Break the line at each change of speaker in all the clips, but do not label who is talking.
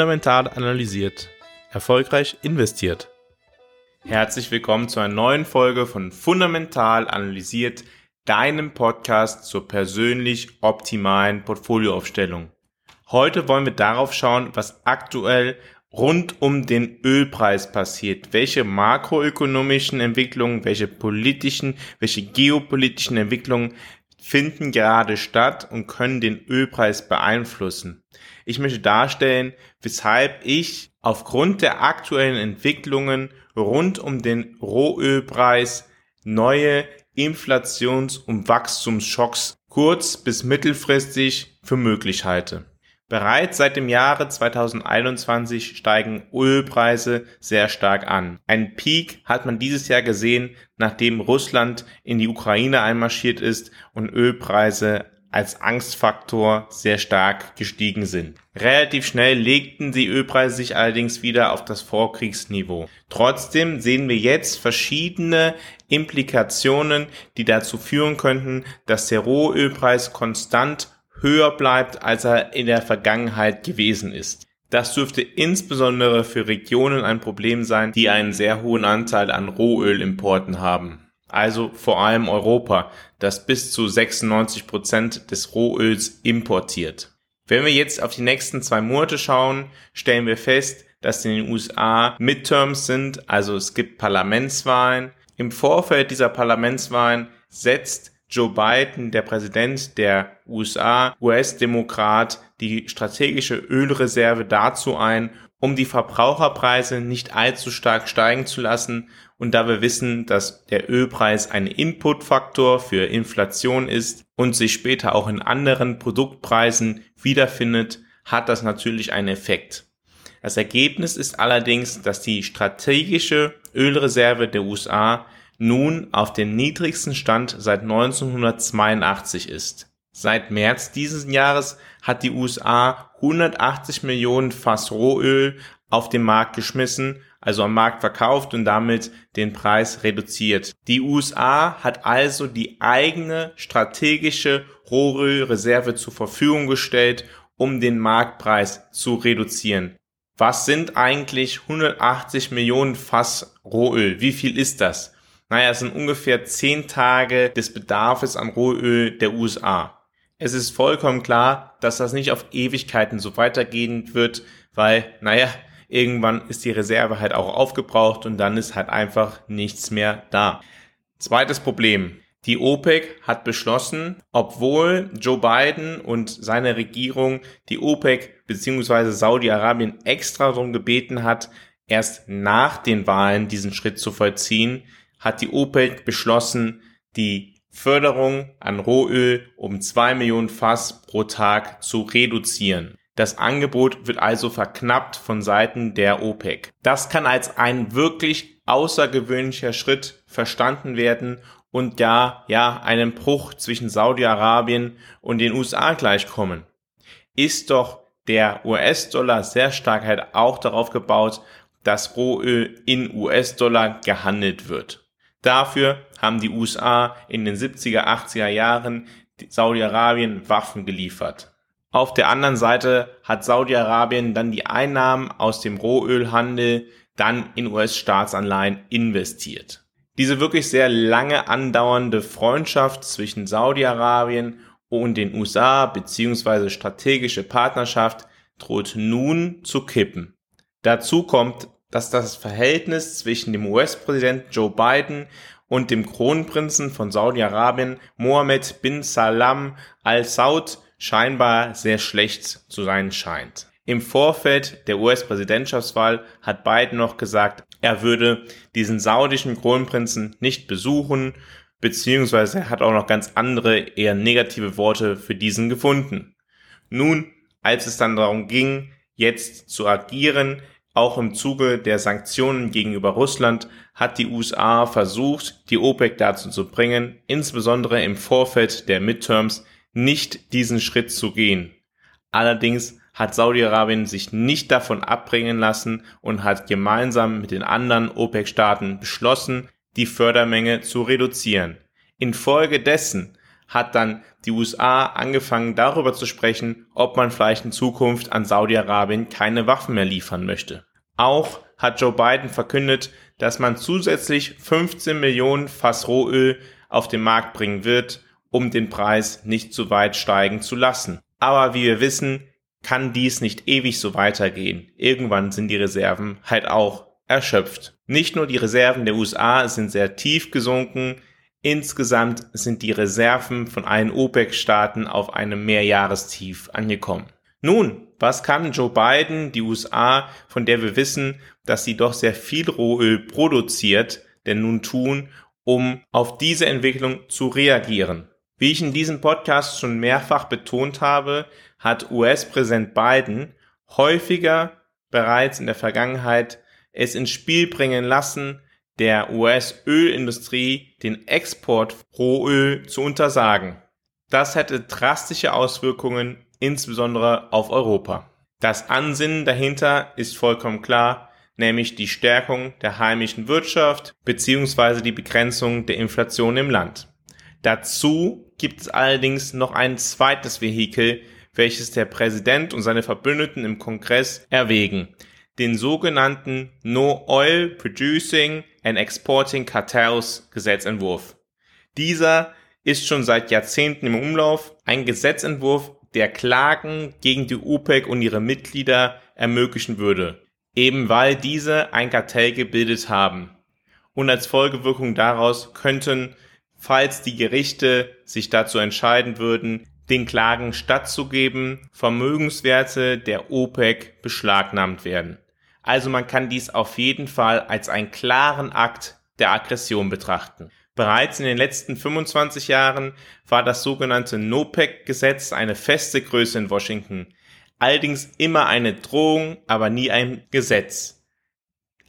Fundamental analysiert. Erfolgreich investiert. Herzlich willkommen zu einer neuen Folge von Fundamental analysiert, deinem Podcast zur persönlich optimalen Portfolioaufstellung. Heute wollen wir darauf schauen, was aktuell rund um den Ölpreis passiert, welche makroökonomischen Entwicklungen, welche politischen, welche geopolitischen Entwicklungen finden gerade statt und können den Ölpreis beeinflussen. Ich möchte darstellen, weshalb ich aufgrund der aktuellen Entwicklungen rund um den Rohölpreis neue Inflations- und Wachstumsschocks kurz- bis mittelfristig für möglich halte. Bereits seit dem Jahre 2021 steigen Ölpreise sehr stark an. Ein Peak hat man dieses Jahr gesehen, nachdem Russland in die Ukraine einmarschiert ist und Ölpreise als Angstfaktor sehr stark gestiegen sind. Relativ schnell legten die Ölpreise sich allerdings wieder auf das Vorkriegsniveau. Trotzdem sehen wir jetzt verschiedene Implikationen, die dazu führen könnten, dass der Rohölpreis konstant höher bleibt, als er in der Vergangenheit gewesen ist. Das dürfte insbesondere für Regionen ein Problem sein, die einen sehr hohen Anteil an Rohölimporten haben. Also vor allem Europa, das bis zu 96 Prozent des Rohöls importiert. Wenn wir jetzt auf die nächsten zwei Monate schauen, stellen wir fest, dass in den USA Midterms sind, also es gibt Parlamentswahlen. Im Vorfeld dieser Parlamentswahlen setzt Joe Biden, der Präsident der USA, US-Demokrat, die strategische Ölreserve dazu ein, um die Verbraucherpreise nicht allzu stark steigen zu lassen. Und da wir wissen, dass der Ölpreis ein Inputfaktor für Inflation ist und sich später auch in anderen Produktpreisen wiederfindet, hat das natürlich einen Effekt. Das Ergebnis ist allerdings, dass die strategische Ölreserve der USA nun auf dem niedrigsten Stand seit 1982 ist. Seit März dieses Jahres hat die USA 180 Millionen Fass Rohöl auf den Markt geschmissen, also am Markt verkauft und damit den Preis reduziert. Die USA hat also die eigene strategische Rohölreserve zur Verfügung gestellt, um den Marktpreis zu reduzieren. Was sind eigentlich 180 Millionen Fass Rohöl? Wie viel ist das? Naja, es sind ungefähr zehn Tage des Bedarfs an Rohöl der USA. Es ist vollkommen klar, dass das nicht auf Ewigkeiten so weitergehen wird, weil, naja, irgendwann ist die Reserve halt auch aufgebraucht und dann ist halt einfach nichts mehr da. Zweites Problem. Die OPEC hat beschlossen, obwohl Joe Biden und seine Regierung die OPEC bzw. Saudi-Arabien extra darum gebeten hat, erst nach den Wahlen diesen Schritt zu vollziehen, hat die OPEC beschlossen, die Förderung an Rohöl um zwei Millionen Fass pro Tag zu reduzieren. Das Angebot wird also verknappt von Seiten der OPEC. Das kann als ein wirklich außergewöhnlicher Schritt verstanden werden und ja, ja, einem Bruch zwischen Saudi-Arabien und den USA gleichkommen. Ist doch der US-Dollar sehr stark halt auch darauf gebaut, dass Rohöl in US-Dollar gehandelt wird. Dafür haben die USA in den 70er, 80er Jahren Saudi-Arabien Waffen geliefert. Auf der anderen Seite hat Saudi-Arabien dann die Einnahmen aus dem Rohölhandel dann in US-Staatsanleihen investiert. Diese wirklich sehr lange andauernde Freundschaft zwischen Saudi-Arabien und den USA bzw. strategische Partnerschaft droht nun zu kippen. Dazu kommt dass das Verhältnis zwischen dem US-Präsidenten Joe Biden und dem Kronprinzen von Saudi-Arabien Mohammed bin Salam al-Saud scheinbar sehr schlecht zu sein scheint. Im Vorfeld der US-Präsidentschaftswahl hat Biden noch gesagt, er würde diesen saudischen Kronprinzen nicht besuchen, beziehungsweise er hat auch noch ganz andere, eher negative Worte für diesen gefunden. Nun, als es dann darum ging, jetzt zu agieren, auch im Zuge der Sanktionen gegenüber Russland hat die USA versucht, die OPEC dazu zu bringen, insbesondere im Vorfeld der Midterms nicht diesen Schritt zu gehen. Allerdings hat Saudi-Arabien sich nicht davon abbringen lassen und hat gemeinsam mit den anderen OPEC-Staaten beschlossen, die Fördermenge zu reduzieren. Infolgedessen hat dann die USA angefangen darüber zu sprechen, ob man vielleicht in Zukunft an Saudi-Arabien keine Waffen mehr liefern möchte. Auch hat Joe Biden verkündet, dass man zusätzlich 15 Millionen Fass Rohöl auf den Markt bringen wird, um den Preis nicht zu weit steigen zu lassen. Aber wie wir wissen, kann dies nicht ewig so weitergehen. Irgendwann sind die Reserven halt auch erschöpft. Nicht nur die Reserven der USA sind sehr tief gesunken, insgesamt sind die Reserven von allen OPEC-Staaten auf einem Mehrjahrestief angekommen. Nun, was kann Joe Biden, die USA, von der wir wissen, dass sie doch sehr viel Rohöl produziert, denn nun tun, um auf diese Entwicklung zu reagieren? Wie ich in diesem Podcast schon mehrfach betont habe, hat US-Präsident Biden häufiger bereits in der Vergangenheit es ins Spiel bringen lassen, der US-Ölindustrie den Export Rohöl zu untersagen. Das hätte drastische Auswirkungen insbesondere auf Europa. Das Ansinnen dahinter ist vollkommen klar, nämlich die Stärkung der heimischen Wirtschaft bzw. die Begrenzung der Inflation im Land. Dazu gibt es allerdings noch ein zweites Vehikel, welches der Präsident und seine Verbündeten im Kongress erwägen, den sogenannten No Oil Producing and Exporting Cartels Gesetzentwurf. Dieser ist schon seit Jahrzehnten im Umlauf, ein Gesetzentwurf, der Klagen gegen die OPEC und ihre Mitglieder ermöglichen würde, eben weil diese ein Kartell gebildet haben. Und als Folgewirkung daraus könnten, falls die Gerichte sich dazu entscheiden würden, den Klagen stattzugeben, Vermögenswerte der OPEC beschlagnahmt werden. Also man kann dies auf jeden Fall als einen klaren Akt der Aggression betrachten. Bereits in den letzten 25 Jahren war das sogenannte NOPEC-Gesetz eine feste Größe in Washington. Allerdings immer eine Drohung, aber nie ein Gesetz.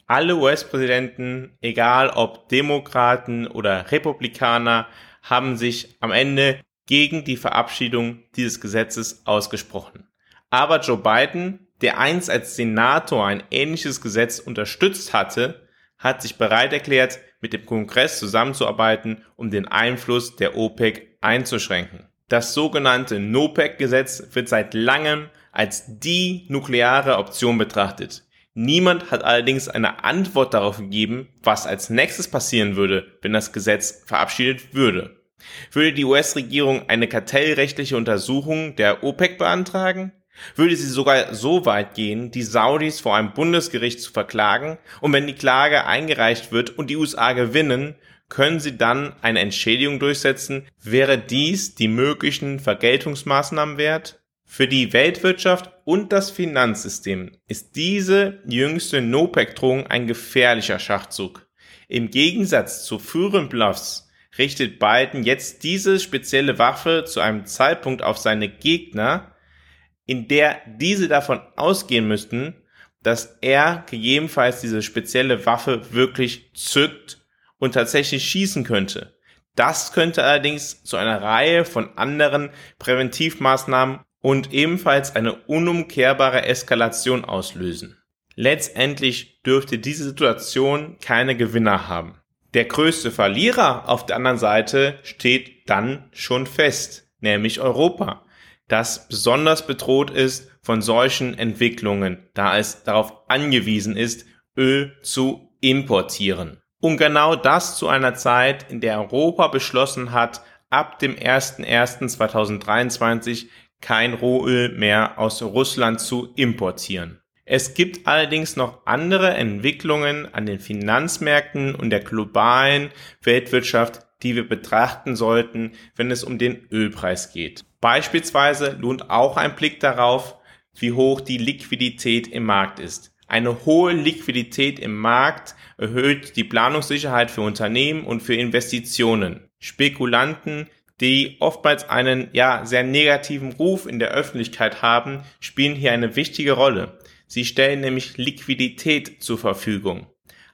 Alle US-Präsidenten, egal ob Demokraten oder Republikaner, haben sich am Ende gegen die Verabschiedung dieses Gesetzes ausgesprochen. Aber Joe Biden der einst als Senator ein ähnliches Gesetz unterstützt hatte, hat sich bereit erklärt, mit dem Kongress zusammenzuarbeiten, um den Einfluss der OPEC einzuschränken. Das sogenannte NOPEC-Gesetz wird seit langem als die nukleare Option betrachtet. Niemand hat allerdings eine Antwort darauf gegeben, was als nächstes passieren würde, wenn das Gesetz verabschiedet würde. Würde die US-Regierung eine kartellrechtliche Untersuchung der OPEC beantragen? Würde sie sogar so weit gehen, die Saudis vor einem Bundesgericht zu verklagen und wenn die Klage eingereicht wird und die USA gewinnen, können sie dann eine Entschädigung durchsetzen? Wäre dies die möglichen Vergeltungsmaßnahmen wert? Für die Weltwirtschaft und das Finanzsystem ist diese jüngste NOPEC-Drohung ein gefährlicher Schachzug. Im Gegensatz zu früheren Bluffs richtet Biden jetzt diese spezielle Waffe zu einem Zeitpunkt auf seine Gegner, in der diese davon ausgehen müssten, dass er gegebenenfalls diese spezielle Waffe wirklich zückt und tatsächlich schießen könnte. Das könnte allerdings zu einer Reihe von anderen Präventivmaßnahmen und ebenfalls eine unumkehrbare Eskalation auslösen. Letztendlich dürfte diese Situation keine Gewinner haben. Der größte Verlierer auf der anderen Seite steht dann schon fest, nämlich Europa das besonders bedroht ist von solchen Entwicklungen, da es darauf angewiesen ist, Öl zu importieren. Und genau das zu einer Zeit, in der Europa beschlossen hat, ab dem 01.01.2023 kein Rohöl mehr aus Russland zu importieren. Es gibt allerdings noch andere Entwicklungen an den Finanzmärkten und der globalen Weltwirtschaft, die wir betrachten sollten, wenn es um den Ölpreis geht. Beispielsweise lohnt auch ein Blick darauf, wie hoch die Liquidität im Markt ist. Eine hohe Liquidität im Markt erhöht die Planungssicherheit für Unternehmen und für Investitionen. Spekulanten, die oftmals einen ja sehr negativen Ruf in der Öffentlichkeit haben, spielen hier eine wichtige Rolle. Sie stellen nämlich Liquidität zur Verfügung.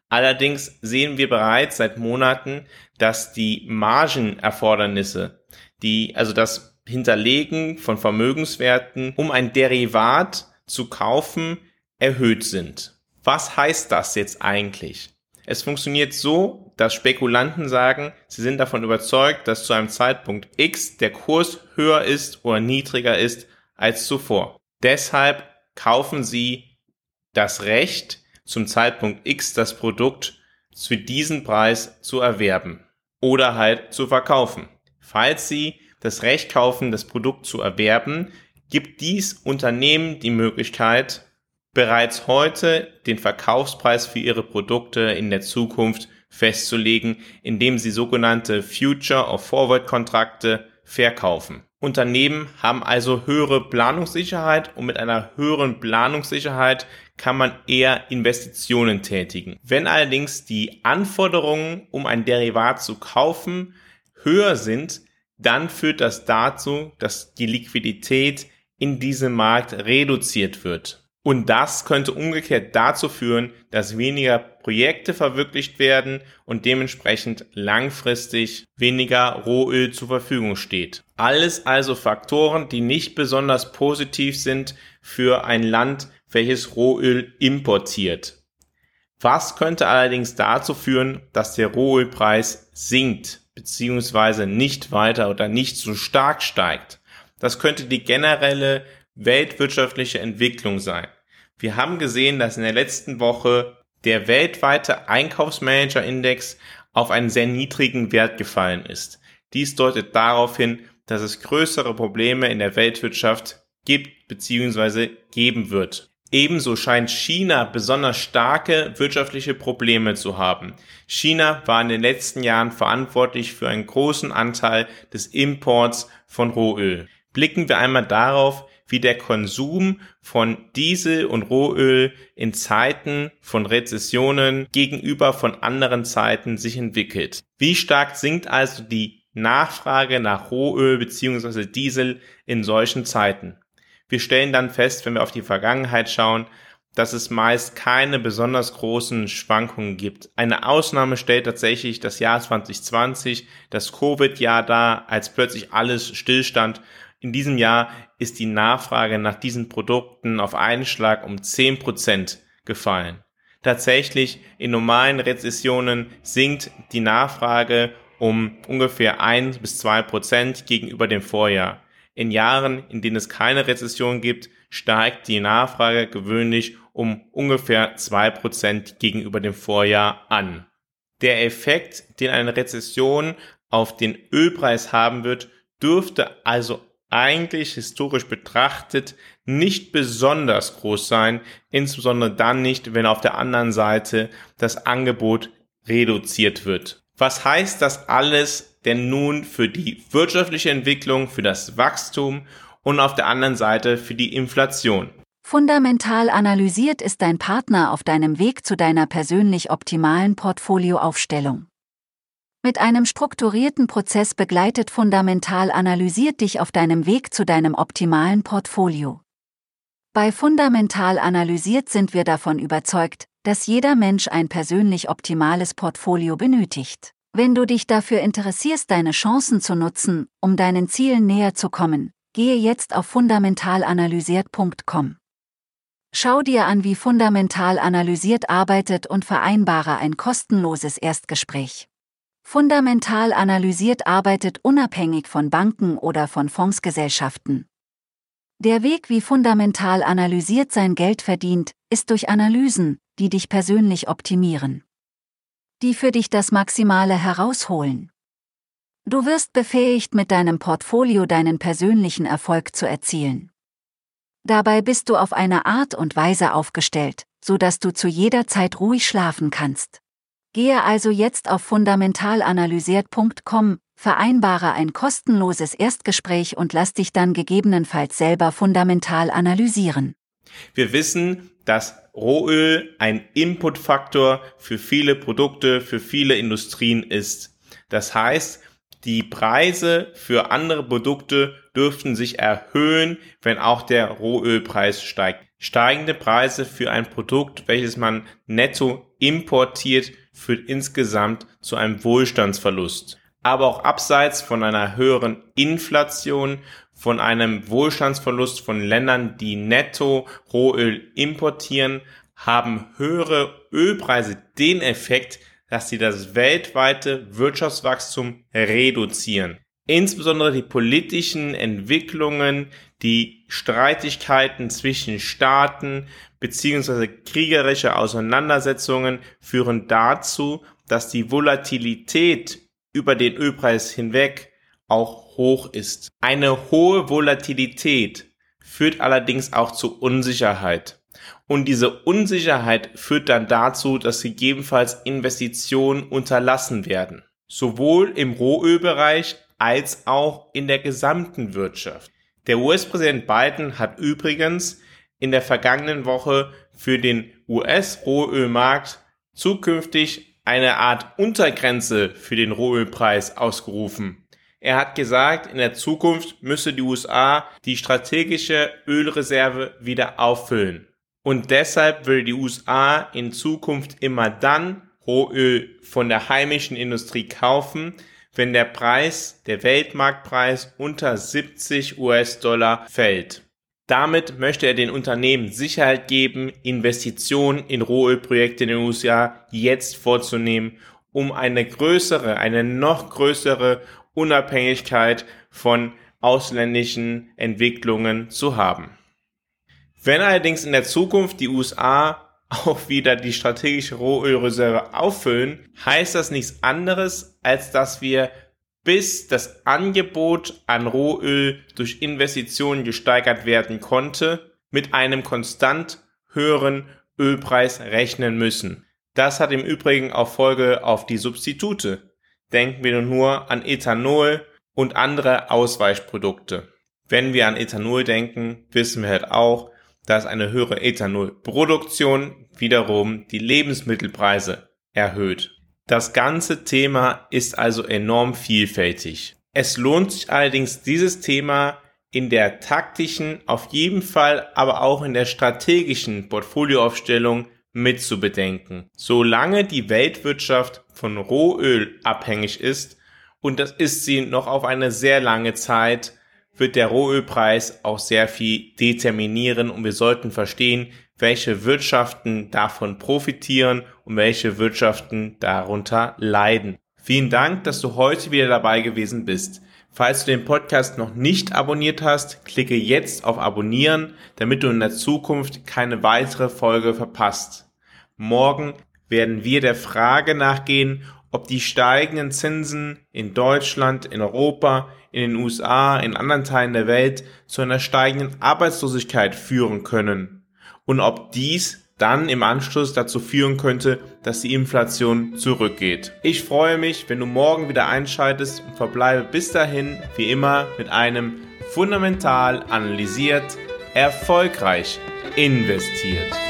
Allerdings sehen wir bereits seit Monaten, dass die Margenerfordernisse, die also das Hinterlegen von Vermögenswerten, um ein Derivat zu kaufen, erhöht sind. Was heißt das jetzt eigentlich? Es funktioniert so, dass Spekulanten sagen, sie sind davon überzeugt, dass zu einem Zeitpunkt X der Kurs höher ist oder niedriger ist als zuvor. Deshalb kaufen sie das Recht, zum Zeitpunkt X das Produkt für diesen Preis zu erwerben oder halt zu verkaufen. Falls sie das Recht kaufen, das Produkt zu erwerben, gibt dies Unternehmen die Möglichkeit, bereits heute den Verkaufspreis für ihre Produkte in der Zukunft festzulegen, indem sie sogenannte Future of Forward Kontrakte verkaufen. Unternehmen haben also höhere Planungssicherheit und mit einer höheren Planungssicherheit kann man eher Investitionen tätigen. Wenn allerdings die Anforderungen, um ein Derivat zu kaufen, höher sind, dann führt das dazu, dass die Liquidität in diesem Markt reduziert wird. Und das könnte umgekehrt dazu führen, dass weniger Projekte verwirklicht werden und dementsprechend langfristig weniger Rohöl zur Verfügung steht. Alles also Faktoren, die nicht besonders positiv sind für ein Land, welches Rohöl importiert. Was könnte allerdings dazu führen, dass der Rohölpreis sinkt bzw. nicht weiter oder nicht so stark steigt? Das könnte die generelle weltwirtschaftliche Entwicklung sein. Wir haben gesehen, dass in der letzten Woche der weltweite Einkaufsmanager-Index auf einen sehr niedrigen Wert gefallen ist. Dies deutet darauf hin, dass es größere Probleme in der Weltwirtschaft gibt bzw. geben wird. Ebenso scheint China besonders starke wirtschaftliche Probleme zu haben. China war in den letzten Jahren verantwortlich für einen großen Anteil des Imports von Rohöl. Blicken wir einmal darauf, wie der Konsum von Diesel und Rohöl in Zeiten von Rezessionen gegenüber von anderen Zeiten sich entwickelt. Wie stark sinkt also die Nachfrage nach Rohöl bzw. Diesel in solchen Zeiten? Wir stellen dann fest, wenn wir auf die Vergangenheit schauen, dass es meist keine besonders großen Schwankungen gibt. Eine Ausnahme stellt tatsächlich das Jahr 2020, das Covid-Jahr da, als plötzlich alles stillstand in diesem Jahr ist die Nachfrage nach diesen Produkten auf einen Schlag um 10% gefallen. Tatsächlich in normalen Rezessionen sinkt die Nachfrage um ungefähr 1 bis 2 Prozent gegenüber dem Vorjahr. In Jahren, in denen es keine Rezession gibt, steigt die Nachfrage gewöhnlich um ungefähr 2 Prozent gegenüber dem Vorjahr an. Der Effekt, den eine Rezession auf den Ölpreis haben wird, dürfte also eigentlich historisch betrachtet nicht besonders groß sein, insbesondere dann nicht, wenn auf der anderen Seite das Angebot reduziert wird. Was heißt das alles denn nun für die wirtschaftliche Entwicklung, für das Wachstum und auf der anderen Seite für die Inflation?
Fundamental analysiert ist dein Partner auf deinem Weg zu deiner persönlich optimalen Portfolioaufstellung. Mit einem strukturierten Prozess begleitet Fundamental analysiert dich auf deinem Weg zu deinem optimalen Portfolio. Bei Fundamental analysiert sind wir davon überzeugt, dass jeder Mensch ein persönlich optimales Portfolio benötigt. Wenn du dich dafür interessierst, deine Chancen zu nutzen, um deinen Zielen näher zu kommen, gehe jetzt auf fundamentalanalysiert.com. Schau dir an, wie fundamental analysiert arbeitet und vereinbare ein kostenloses Erstgespräch. Fundamental analysiert arbeitet unabhängig von Banken oder von Fondsgesellschaften. Der Weg, wie fundamental analysiert sein Geld verdient, ist durch Analysen, die dich persönlich optimieren. Die für dich das Maximale herausholen. Du wirst befähigt, mit deinem Portfolio deinen persönlichen Erfolg zu erzielen. Dabei bist du auf eine Art und Weise aufgestellt, so dass du zu jeder Zeit ruhig schlafen kannst. Gehe also jetzt auf fundamentalanalysiert.com, vereinbare ein kostenloses Erstgespräch und lass dich dann gegebenenfalls selber fundamental analysieren.
Wir wissen, dass Rohöl ein Inputfaktor für viele Produkte, für viele Industrien ist. Das heißt, die Preise für andere Produkte dürften sich erhöhen, wenn auch der Rohölpreis steigt. Steigende Preise für ein Produkt, welches man netto importiert, führt insgesamt zu einem Wohlstandsverlust. Aber auch abseits von einer höheren Inflation, von einem Wohlstandsverlust von Ländern, die netto Rohöl importieren, haben höhere Ölpreise den Effekt, dass sie das weltweite Wirtschaftswachstum reduzieren. Insbesondere die politischen Entwicklungen, die Streitigkeiten zwischen Staaten bzw. kriegerische Auseinandersetzungen führen dazu, dass die Volatilität über den Ölpreis hinweg auch hoch ist. Eine hohe Volatilität führt allerdings auch zu Unsicherheit. Und diese Unsicherheit führt dann dazu, dass gegebenenfalls Investitionen unterlassen werden. Sowohl im Rohölbereich als auch in der gesamten Wirtschaft. Der US-Präsident Biden hat übrigens in der vergangenen Woche für den US-Rohölmarkt zukünftig eine Art Untergrenze für den Rohölpreis ausgerufen. Er hat gesagt, in der Zukunft müsse die USA die strategische Ölreserve wieder auffüllen. Und deshalb will die USA in Zukunft immer dann Rohöl von der heimischen Industrie kaufen, wenn der Preis, der Weltmarktpreis unter 70 US-Dollar fällt. Damit möchte er den Unternehmen Sicherheit geben, Investitionen in Rohölprojekte in den USA jetzt vorzunehmen, um eine größere, eine noch größere Unabhängigkeit von ausländischen Entwicklungen zu haben. Wenn allerdings in der Zukunft die USA auch wieder die strategische Rohölreserve auffüllen, heißt das nichts anderes, als dass wir bis das Angebot an Rohöl durch Investitionen gesteigert werden konnte, mit einem konstant höheren Ölpreis rechnen müssen. Das hat im Übrigen auch Folge auf die Substitute. Denken wir nur an Ethanol und andere Ausweichprodukte. Wenn wir an Ethanol denken, wissen wir halt auch, dass eine höhere Ethanolproduktion wiederum die Lebensmittelpreise erhöht. Das ganze Thema ist also enorm vielfältig. Es lohnt sich allerdings dieses Thema in der taktischen, auf jeden Fall aber auch in der strategischen Portfolioaufstellung mitzubedenken. Solange die Weltwirtschaft von Rohöl abhängig ist, und das ist sie noch auf eine sehr lange Zeit, wird der Rohölpreis auch sehr viel determinieren und wir sollten verstehen, welche Wirtschaften davon profitieren und welche Wirtschaften darunter leiden. Vielen Dank, dass du heute wieder dabei gewesen bist. Falls du den Podcast noch nicht abonniert hast, klicke jetzt auf Abonnieren, damit du in der Zukunft keine weitere Folge verpasst. Morgen werden wir der Frage nachgehen, ob die steigenden Zinsen in Deutschland, in Europa, in den USA, in anderen Teilen der Welt zu einer steigenden Arbeitslosigkeit führen können und ob dies dann im Anschluss dazu führen könnte, dass die Inflation zurückgeht. Ich freue mich, wenn du morgen wieder einschaltest und verbleibe bis dahin wie immer mit einem fundamental analysiert, erfolgreich investiert.